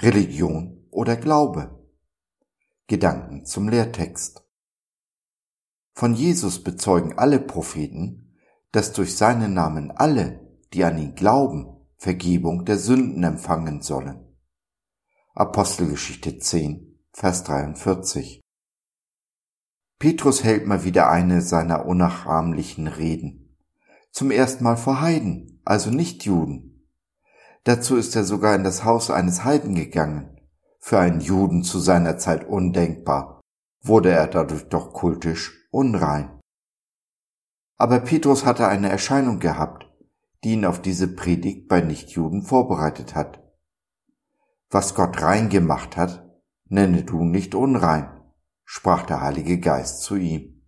Religion oder Glaube? Gedanken zum Lehrtext. Von Jesus bezeugen alle Propheten, dass durch seinen Namen alle, die an ihn glauben, Vergebung der Sünden empfangen sollen. Apostelgeschichte 10, Vers 43. Petrus hält mal wieder eine seiner unnachahmlichen Reden. Zum ersten Mal vor Heiden, also nicht Juden. Dazu ist er sogar in das Haus eines Heiden gegangen. Für einen Juden zu seiner Zeit undenkbar, wurde er dadurch doch kultisch unrein. Aber Petrus hatte eine Erscheinung gehabt, die ihn auf diese Predigt bei Nichtjuden vorbereitet hat. Was Gott rein gemacht hat, nenne du nicht unrein sprach der Heilige Geist zu ihm.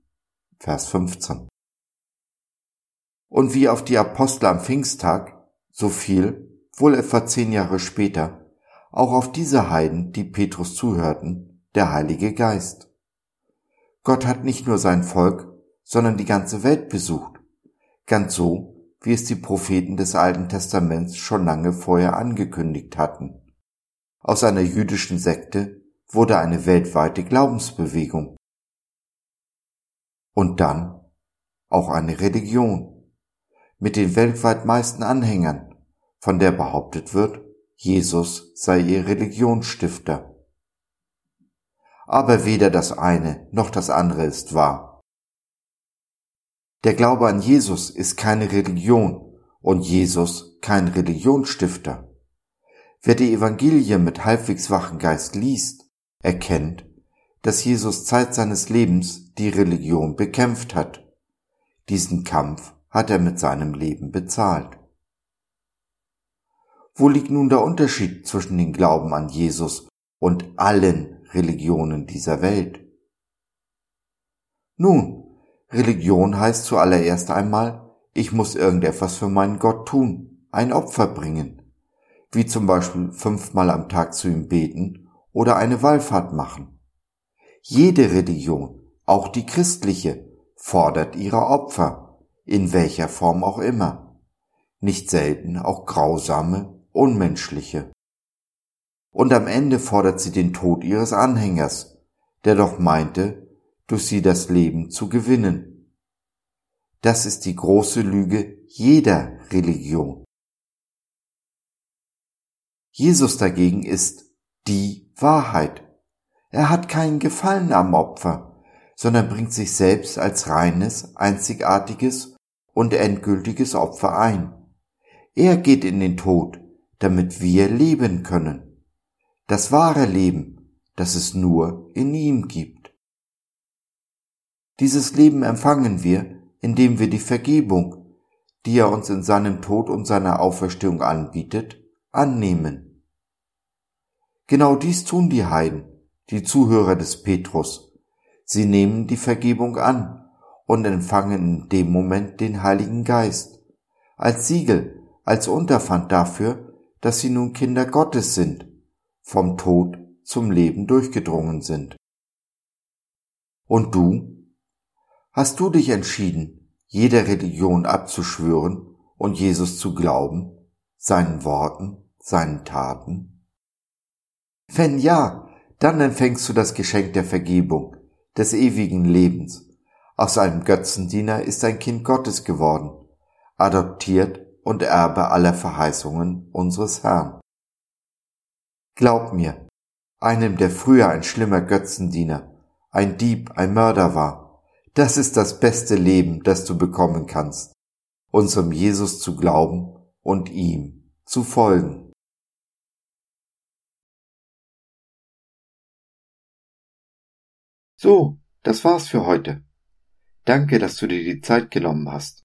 Vers 15. Und wie auf die Apostel am Pfingsttag, so fiel, wohl etwa zehn Jahre später, auch auf diese Heiden, die Petrus zuhörten, der Heilige Geist. Gott hat nicht nur sein Volk, sondern die ganze Welt besucht, ganz so, wie es die Propheten des Alten Testaments schon lange vorher angekündigt hatten. Aus einer jüdischen Sekte wurde eine weltweite Glaubensbewegung. Und dann auch eine Religion mit den weltweit meisten Anhängern, von der behauptet wird, Jesus sei ihr Religionsstifter. Aber weder das eine noch das andere ist wahr. Der Glaube an Jesus ist keine Religion und Jesus kein Religionsstifter. Wer die Evangelie mit halbwegs wachen Geist liest, erkennt, dass Jesus Zeit seines Lebens die Religion bekämpft hat. Diesen Kampf hat er mit seinem Leben bezahlt. Wo liegt nun der Unterschied zwischen dem Glauben an Jesus und allen Religionen dieser Welt? Nun, Religion heißt zuallererst einmal, ich muss irgendetwas für meinen Gott tun, ein Opfer bringen, wie zum Beispiel fünfmal am Tag zu ihm beten oder eine Wallfahrt machen. Jede Religion, auch die christliche, fordert ihre Opfer, in welcher Form auch immer, nicht selten auch grausame, unmenschliche. Und am Ende fordert sie den Tod ihres Anhängers, der doch meinte, durch sie das Leben zu gewinnen. Das ist die große Lüge jeder Religion. Jesus dagegen ist die Wahrheit. Er hat keinen Gefallen am Opfer, sondern bringt sich selbst als reines, einzigartiges und endgültiges Opfer ein. Er geht in den Tod, damit wir leben können. Das wahre Leben, das es nur in ihm gibt. Dieses Leben empfangen wir, indem wir die Vergebung, die er uns in seinem Tod und seiner Auferstehung anbietet, annehmen. Genau dies tun die Heiden, die Zuhörer des Petrus. Sie nehmen die Vergebung an und empfangen in dem Moment den Heiligen Geist, als Siegel, als Unterpfand dafür, dass sie nun Kinder Gottes sind, vom Tod zum Leben durchgedrungen sind. Und du? Hast du dich entschieden, jeder Religion abzuschwören und Jesus zu glauben, seinen Worten, seinen Taten? Wenn ja, dann empfängst du das Geschenk der Vergebung, des ewigen Lebens. Aus einem Götzendiener ist ein Kind Gottes geworden, adoptiert und Erbe aller Verheißungen unseres Herrn. Glaub mir, einem, der früher ein schlimmer Götzendiener, ein Dieb, ein Mörder war, das ist das beste Leben, das du bekommen kannst, unserem Jesus zu glauben und ihm zu folgen. So, das war's für heute. Danke, dass du dir die Zeit genommen hast.